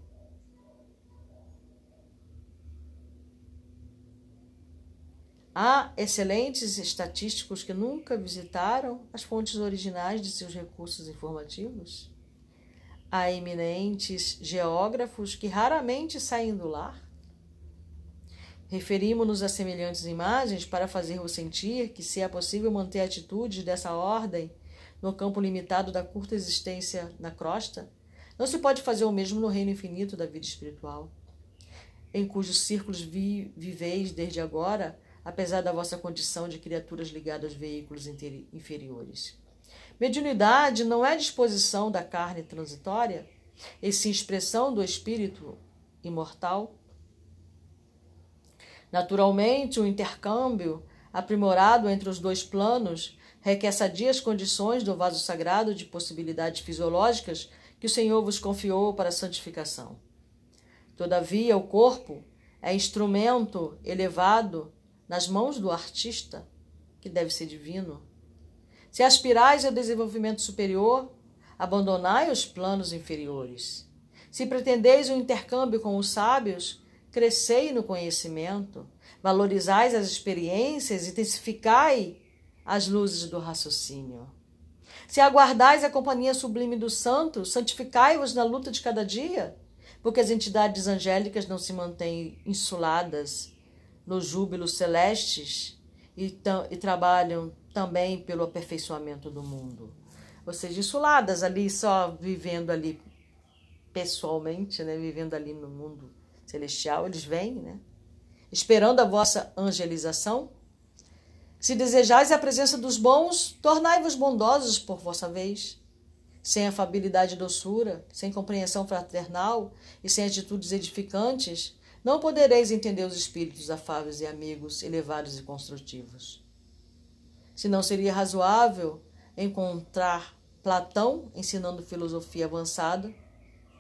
Há excelentes estatísticos que nunca visitaram as fontes originais de seus recursos informativos a eminentes geógrafos que raramente saem do lar? Referimos-nos a semelhantes imagens para fazer-vos sentir que, se é possível manter atitudes dessa ordem no campo limitado da curta existência na crosta, não se pode fazer o mesmo no reino infinito da vida espiritual, em cujos círculos vi viveis desde agora, apesar da vossa condição de criaturas ligadas aos veículos inferiores. Mediunidade não é disposição da carne transitória, e sim expressão do espírito imortal. Naturalmente, o intercâmbio aprimorado entre os dois planos requer sadias condições do vaso sagrado de possibilidades fisiológicas que o Senhor vos confiou para a santificação. Todavia, o corpo é instrumento elevado nas mãos do artista, que deve ser divino se aspirais ao desenvolvimento superior, abandonai os planos inferiores. Se pretendeis o um intercâmbio com os sábios, crescei no conhecimento, valorizais as experiências, intensificai as luzes do raciocínio. Se aguardais a companhia sublime dos santos, santificai-vos na luta de cada dia, porque as entidades angélicas não se mantêm insuladas nos júbilos celestes e, e trabalham também pelo aperfeiçoamento do mundo. Ou seja, insuladas ali, só vivendo ali pessoalmente, né? vivendo ali no mundo celestial, eles vêm, né? esperando a vossa angelização. Se desejais a presença dos bons, tornai-vos bondosos por vossa vez. Sem afabilidade e doçura, sem compreensão fraternal e sem atitudes edificantes, não podereis entender os espíritos afáveis e amigos, elevados e construtivos. Se não seria razoável encontrar Platão ensinando filosofia avançada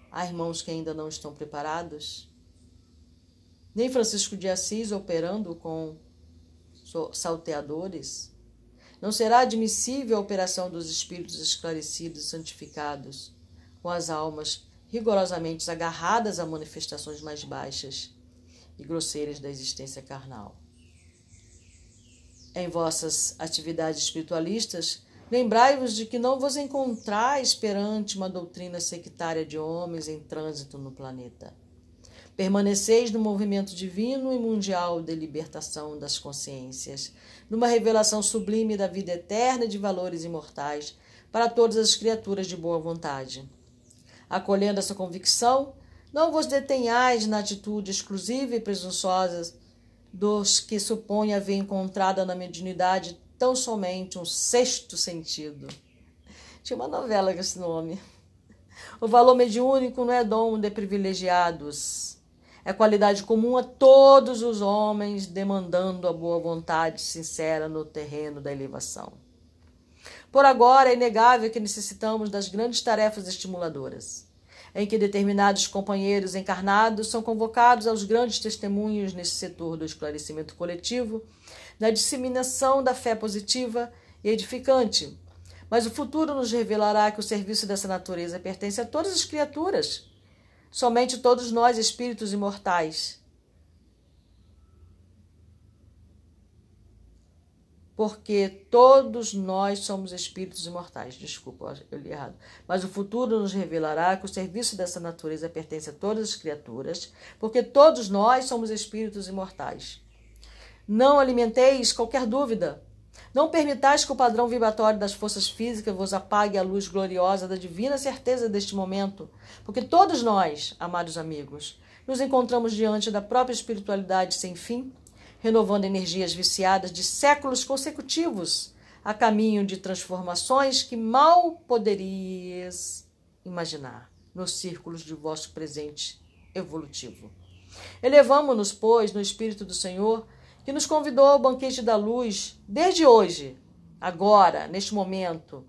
a irmãos que ainda não estão preparados, nem Francisco de Assis operando com salteadores. Não será admissível a operação dos espíritos esclarecidos e santificados, com as almas rigorosamente agarradas a manifestações mais baixas e grosseiras da existência carnal. Em vossas atividades espiritualistas, lembrai-vos de que não vos encontrais perante uma doutrina sectária de homens em trânsito no planeta Permaneceis no movimento divino e mundial de libertação das consciências, numa revelação sublime da vida eterna e de valores imortais para todas as criaturas de boa vontade. Acolhendo essa convicção, não vos detenhais na atitude exclusiva e presunçosa dos que supõem haver encontrado na mediunidade tão somente um sexto sentido. Tinha uma novela com esse nome. O valor mediúnico não é dom de privilegiados, é qualidade comum a todos os homens, demandando a boa vontade sincera no terreno da elevação. Por agora, é inegável que necessitamos das grandes tarefas estimuladoras, em que determinados companheiros encarnados são convocados aos grandes testemunhos nesse setor do esclarecimento coletivo, na disseminação da fé positiva e edificante. Mas o futuro nos revelará que o serviço dessa natureza pertence a todas as criaturas somente todos nós, espíritos imortais. Porque todos nós somos espíritos imortais. Desculpa, eu li errado. Mas o futuro nos revelará que o serviço dessa natureza pertence a todas as criaturas, porque todos nós somos espíritos imortais. Não alimenteis qualquer dúvida não permitais que o padrão vibratório das forças físicas vos apague a luz gloriosa da divina certeza deste momento, porque todos nós, amados amigos, nos encontramos diante da própria espiritualidade sem fim, renovando energias viciadas de séculos consecutivos a caminho de transformações que mal poderias imaginar nos círculos de vosso presente evolutivo. Elevamo-nos, pois, no Espírito do Senhor que nos convidou ao banquete da luz desde hoje, agora, neste momento.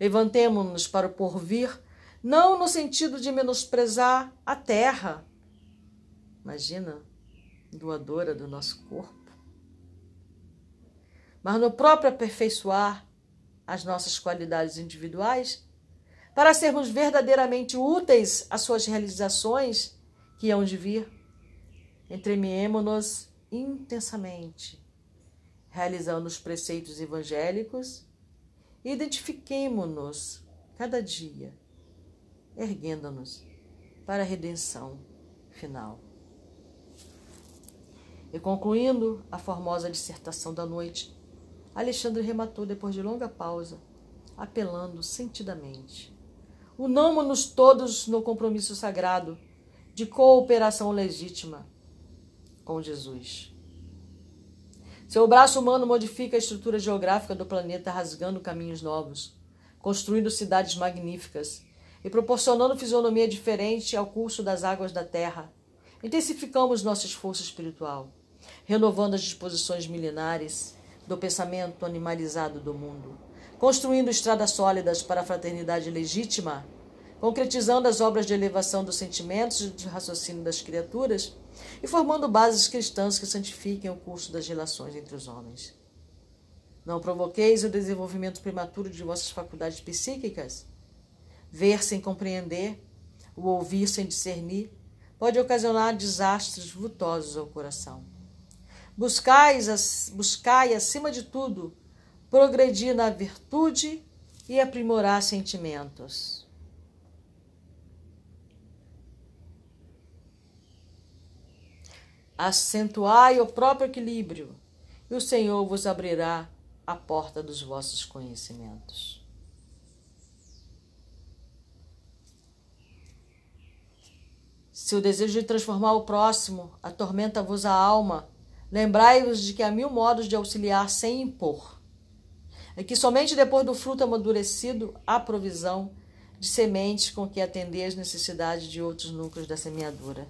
Levantemo-nos para o porvir, não no sentido de menosprezar a terra. Imagina, doadora do nosso corpo. Mas no próprio aperfeiçoar as nossas qualidades individuais, para sermos verdadeiramente úteis às suas realizações que hão de vir. Entremiemo-nos intensamente, realizando os preceitos evangélicos, identifiquemo-nos cada dia, erguendo-nos para a redenção final. E concluindo a formosa dissertação da noite, Alexandre rematou depois de longa pausa, apelando sentidamente. Unamo-nos todos no compromisso sagrado de cooperação legítima com Jesus. Seu braço humano modifica a estrutura geográfica do planeta, rasgando caminhos novos, construindo cidades magníficas e proporcionando fisionomia diferente ao curso das águas da Terra. Intensificamos nosso esforço espiritual, renovando as disposições milenares do pensamento animalizado do mundo, construindo estradas sólidas para a fraternidade legítima, concretizando as obras de elevação dos sentimentos e de raciocínio das criaturas e formando bases cristãs que santifiquem o curso das relações entre os homens. Não provoqueis o desenvolvimento prematuro de vossas faculdades psíquicas? Ver sem compreender, o ouvir sem discernir, pode ocasionar desastres vultosos ao coração. Buscais, buscai, acima de tudo, progredir na virtude e aprimorar sentimentos. Acentuai o próprio equilíbrio, e o Senhor vos abrirá a porta dos vossos conhecimentos. Se o desejo de transformar o próximo atormenta-vos a alma, Lembrai-vos de que há mil modos de auxiliar sem impor, e que somente depois do fruto amadurecido há provisão de sementes com que atender às necessidades de outros núcleos da semeadura.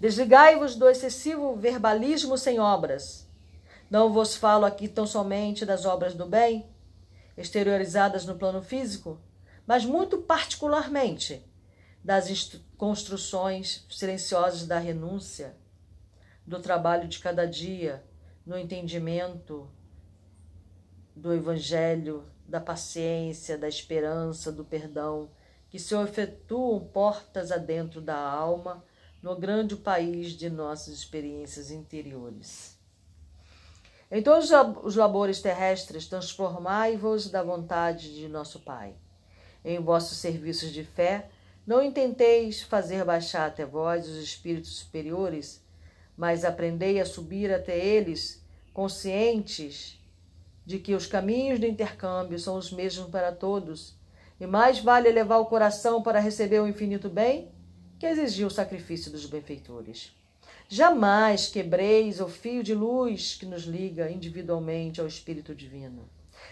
Desligai-vos do excessivo verbalismo sem obras. Não vos falo aqui tão somente das obras do bem, exteriorizadas no plano físico, mas muito particularmente das construções silenciosas da renúncia, do trabalho de cada dia, no entendimento do Evangelho, da paciência, da esperança, do perdão, que se efetuam portas adentro da alma no grande país de nossas experiências interiores. Em todos os labores terrestres, transformai-vos da vontade de nosso Pai. Em vossos serviços de fé, não intenteis fazer baixar até vós os espíritos superiores, mas aprendei a subir até eles, conscientes de que os caminhos do intercâmbio são os mesmos para todos, e mais vale elevar o coração para receber o infinito bem que exigir o sacrifício dos benfeitores. Jamais quebreis o fio de luz que nos liga individualmente ao Espírito Divino.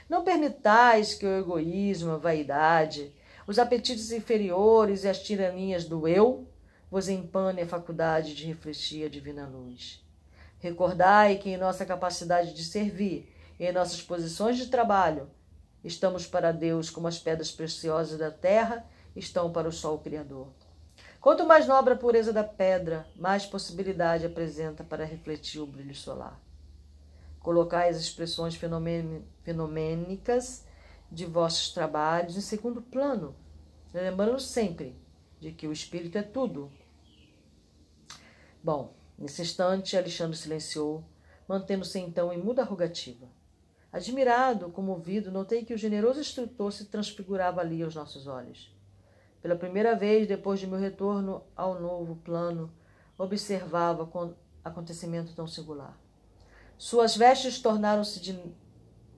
Não permitais que o egoísmo, a vaidade, os apetites inferiores e as tiranias do eu vos empane a faculdade de refletir a divina luz. Recordai que em nossa capacidade de servir e em nossas posições de trabalho, estamos para Deus como as pedras preciosas da terra estão para o sol criador. Quanto mais nobre a pureza da pedra, mais possibilidade apresenta para refletir o brilho solar. Colocai as expressões fenomênicas de vossos trabalhos em segundo plano, lembrando sempre de que o espírito é tudo. Bom, nesse instante, Alexandre silenciou, mantendo-se então em muda rogativa. Admirado, comovido, notei que o generoso instrutor se transfigurava ali aos nossos olhos. Pela primeira vez depois de meu retorno ao novo plano, observava com acontecimento tão singular. Suas vestes tornaram-se de,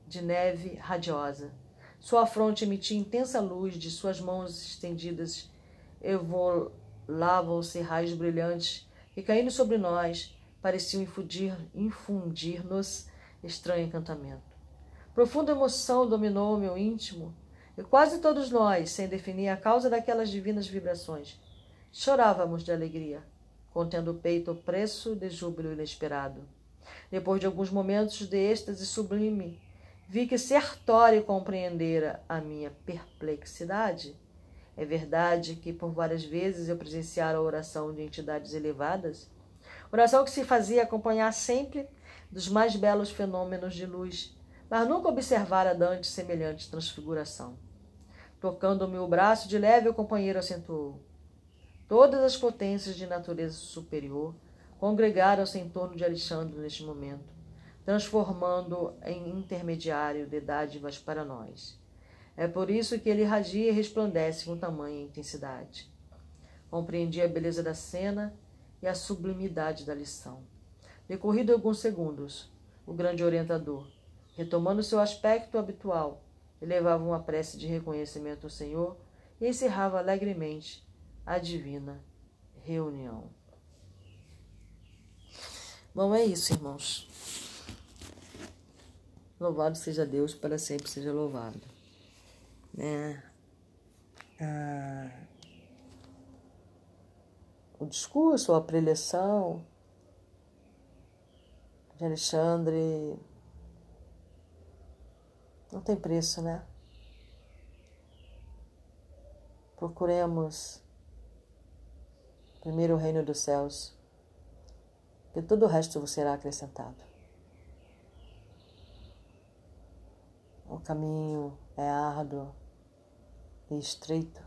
de neve radiosa. Sua fronte emitia intensa luz, de suas mãos estendidas evolavam-se raios brilhantes que, caindo sobre nós, pareciam infundir-nos infundir estranho encantamento. Profunda emoção dominou meu íntimo e quase todos nós, sem definir a causa daquelas divinas vibrações, chorávamos de alegria, contendo o peito opresso de júbilo inesperado. Depois de alguns momentos de êxtase sublime, vi que Sertório compreendera a minha perplexidade. É verdade que por várias vezes eu presenciara a oração de entidades elevadas, oração que se fazia acompanhar sempre dos mais belos fenômenos de luz, mas nunca observara Dante semelhante transfiguração. Tocando-me o braço de leve, o companheiro acentuou. Todas as potências de natureza superior congregaram-se em torno de Alexandre neste momento, transformando-o em intermediário de dádivas para nós. É por isso que ele irradia e resplandece com tamanha intensidade. Compreendi a beleza da cena e a sublimidade da lição. Decorrido alguns segundos, o grande orientador, retomando seu aspecto habitual, elevava uma prece de reconhecimento ao Senhor e encerrava alegremente a divina reunião. Bom, é isso, irmãos. Louvado seja Deus, para sempre seja louvado. Né? Ah, o discurso, a preleção de Alexandre não tem preço, né? Procuremos primeiro o reino dos céus, que todo o resto vos será acrescentado. O caminho é árduo e estreito,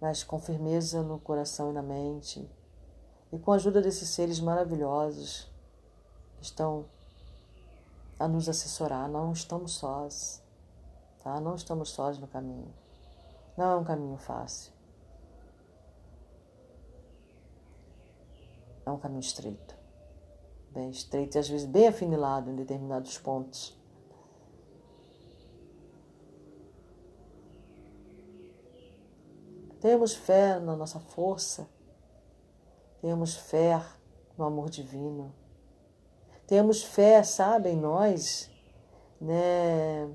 mas com firmeza no coração e na mente, e com a ajuda desses seres maravilhosos estão a nos assessorar. Não estamos sós, tá? Não estamos sós no caminho. Não é um caminho fácil. É um caminho estreito. Bem estreito e às vezes bem afinilado em determinados pontos. Temos fé na nossa força Tenhamos fé no amor divino. Tenhamos fé, sabe, em nós, né?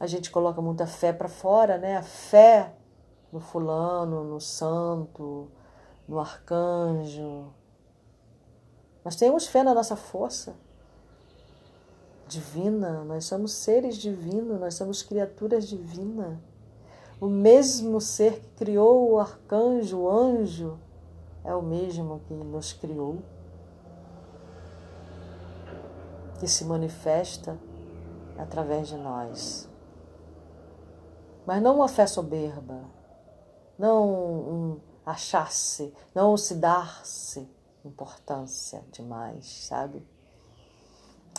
A gente coloca muita fé para fora, né? A fé no fulano, no santo, no arcanjo. Nós temos fé na nossa força divina, nós somos seres divinos, nós somos criaturas divinas. O mesmo ser que criou o arcanjo, o anjo, é o mesmo que nos criou, que se manifesta através de nós. Mas não uma fé soberba, não um achar-se, não se dar-se importância demais, sabe?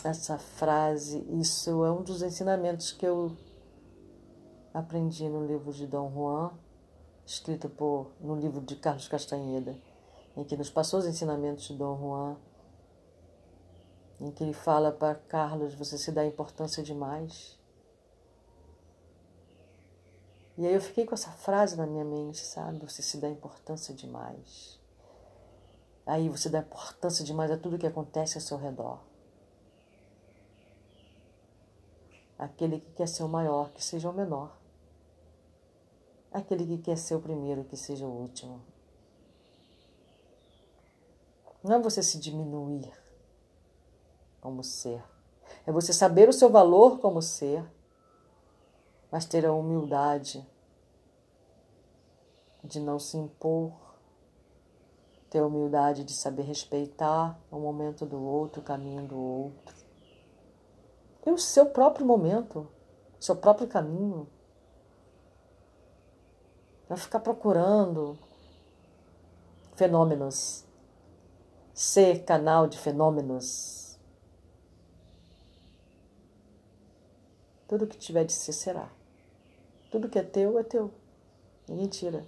Essa frase, isso é um dos ensinamentos que eu aprendi no livro de Dom Juan, escrito por, no livro de Carlos Castanheda, em que nos passou os ensinamentos de Dom Juan, em que ele fala para Carlos: você se dá importância demais. E aí eu fiquei com essa frase na minha mente, sabe? Você se dá importância demais. Aí você dá importância demais a tudo que acontece ao seu redor. Aquele que quer ser o maior, que seja o menor. Aquele que quer ser o primeiro, que seja o último. Não é você se diminuir como ser. É você saber o seu valor como ser mas ter a humildade de não se impor, ter a humildade de saber respeitar o momento do outro, o caminho do outro. E o seu próprio momento, seu próprio caminho. Não ficar procurando fenômenos, ser canal de fenômenos. Tudo que tiver de ser será. Tudo que é teu é teu. Ninguém tira.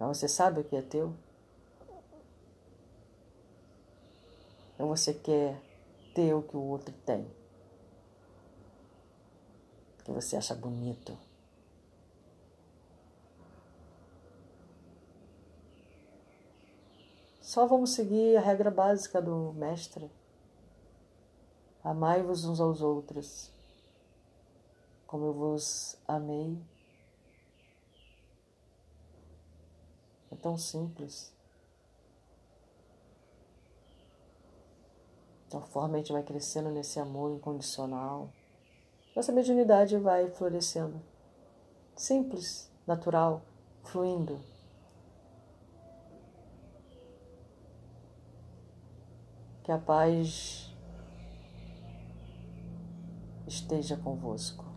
Mas você sabe o que é teu? Ou você quer ter o que o outro tem? Que você acha bonito? Só vamos seguir a regra básica do Mestre. Amai-vos uns aos outros como eu vos amei. É tão simples. Conforme a gente vai crescendo nesse amor incondicional, nossa mediunidade vai florescendo. Simples, natural, fluindo. Que a paz esteja convosco.